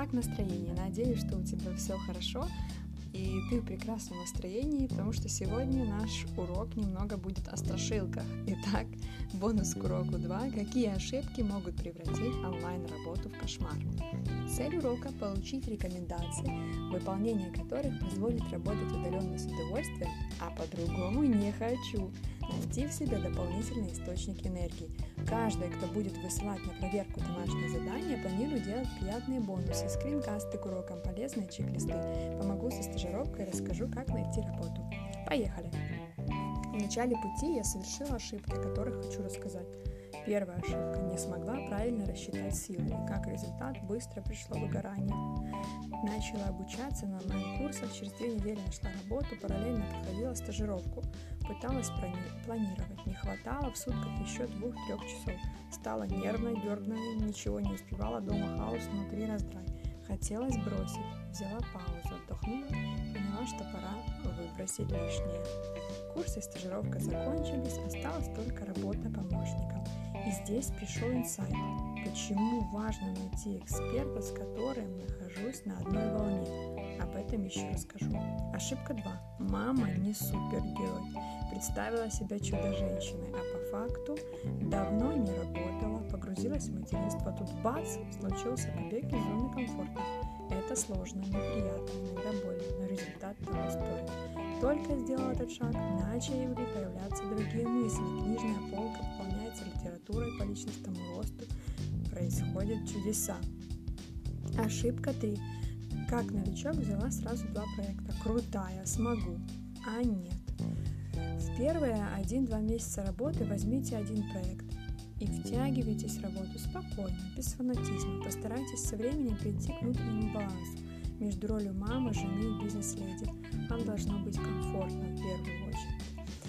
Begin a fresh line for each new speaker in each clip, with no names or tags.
как настроение? Надеюсь, что у тебя все хорошо и ты в прекрасном настроении, потому что сегодня наш урок немного будет о страшилках. Итак, бонус к уроку 2. Какие ошибки могут превратить онлайн-работу в кошмар? Цель урока – получить рекомендации, выполнение которых позволит работать удаленно с удовольствием, а по-другому не хочу найти в себе дополнительный источник энергии. Каждый, кто будет высылать на проверку домашние задания, планирую делать приятные бонусы, скринкасты к урокам, полезные чек-листы. Помогу со стажировкой, расскажу, как найти работу. Поехали! В начале пути я совершила ошибки, о которых хочу рассказать. Первая ошибка – не смогла правильно рассчитать силы, как результат быстро пришло выгорание. Начала обучаться на онлайн-курсах, через две недели нашла работу, параллельно проходила стажировку. Пыталась планировать, не хватало в сутках еще двух-трех часов. Стала нервной, дерганной, ничего не успевала, дома хаос, внутри раздрай. Хотелось бросить, взяла паузу, отдохнула, поняла, что пора выбросить лишнее. Курсы и стажировка закончились, осталась только работа помощником. И здесь пришел инсайт. Почему важно найти эксперта, с которым нахожусь на одной волне? Об этом еще расскажу. Ошибка 2. Мама не супергерой. Представила себя чудо-женщиной, а по факту давно не работала, погрузилась в материнство. Тут бац, случился побег из зоны комфорта. Это сложно, неприятно, иногда больно, но результат того стоит. Только сделал этот шаг, начали появляться другие мысли. Книжная полка пополняется литературой по личностному росту. Происходят чудеса. Ошибка 3. Как новичок взяла сразу два проекта. Крутая, смогу. А нет. В первые 1-2 месяца работы возьмите один проект и втягивайтесь в работу спокойно, без фанатизма. Постарайтесь со временем прийти к внутреннему балансу между ролью мамы, жены и бизнес-леди. Вам должно быть комфортно в первую очередь.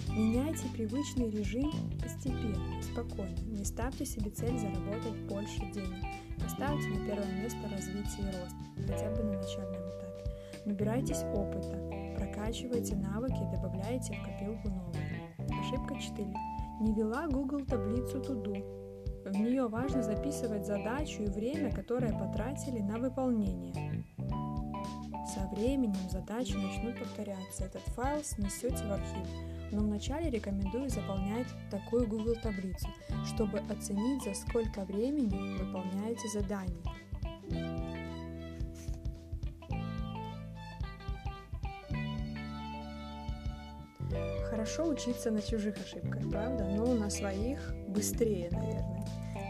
Меняйте привычный режим постепенно, спокойно. Не ставьте себе цель заработать больше денег. Поставьте на первое место развитие и рост, хотя бы на начальном этапе. Набирайтесь опыта, прокачивайте навыки и добавляйте в копилку новые. Ошибка 4. Не вела Google таблицу Туду. В нее важно записывать задачу и время, которое потратили на выполнение. Со временем задачи начнут повторяться. Этот файл снесете в архив. Но вначале рекомендую заполнять такую Google таблицу, чтобы оценить, за сколько времени выполняете задание. Хорошо учиться на чужих ошибках, правда? Но на своих быстрее, наверное.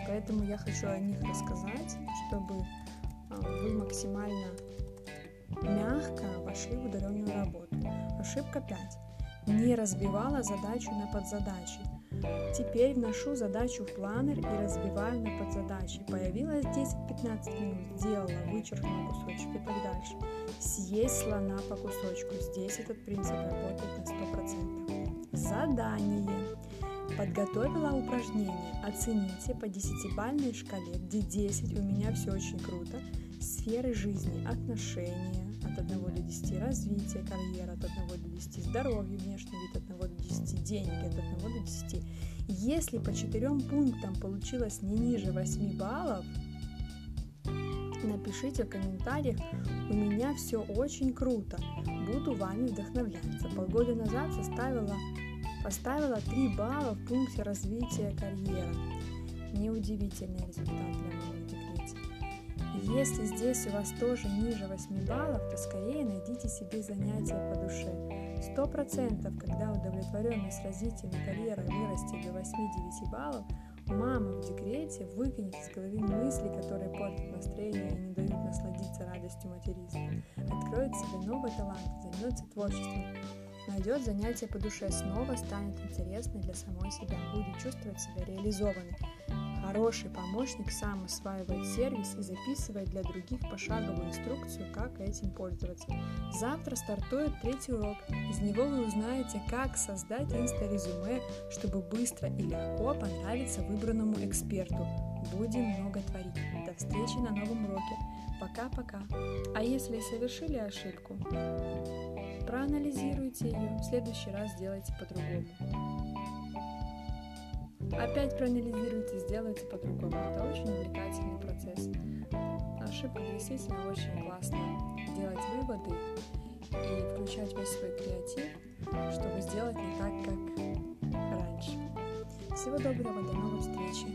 Поэтому я хочу о них рассказать, чтобы а, вы максимально мягко вошли в удаленную работу. Ошибка 5. Не разбивала задачу на подзадачи. Теперь вношу задачу в планер и разбиваю на подзадачи. Появилось 10-15 минут, сделала, вычеркнула кусочек и так дальше. Съесть слона по кусочку. Здесь этот принцип работает на 100%. Задание. Подготовила упражнение. Оцените по 10-бальной шкале, где 10 у меня все очень круто, сферы жизни, отношения. От 1 до 10, развитие, карьера от 1 до 10, здоровье, внешний вид. От 1 до 10, деньги. От 1 до 10. Если по четырем пунктам получилось не ниже 8 баллов, напишите в комментариях, у меня все очень круто, буду вами вдохновляться. Полгода назад составила, поставила 3 балла в пункте развития карьеры. Неудивительный результат для в декрете. Если здесь у вас тоже ниже 8 баллов, то скорее найдите себе занятия по душе. Сто процентов, когда удовлетворенность развитием карьеры вырастет до 8-9 баллов, мама в декрете выкинет из головы мысли, которые портят настроение и не дают насладиться радостью материнства. Откроет себе новый талант, займется творчеством, найдет занятие по душе, снова станет интересной для самой себя, будет чувствовать себя реализованной. Хороший помощник сам осваивает сервис и записывает для других пошаговую инструкцию, как этим пользоваться. Завтра стартует третий урок. Из него вы узнаете, как создать инста-резюме, чтобы быстро и легко понравиться выбранному эксперту. Будем много творить. До встречи на новом уроке. Пока-пока. А если совершили ошибку, проанализируйте ее, в следующий раз сделайте по-другому. Опять проанализируйте, сделайте по-другому. Это очень увлекательный процесс. ошибках действительно очень классно делать выводы и включать весь свой креатив, чтобы сделать не так, как раньше. Всего доброго, до новых встреч!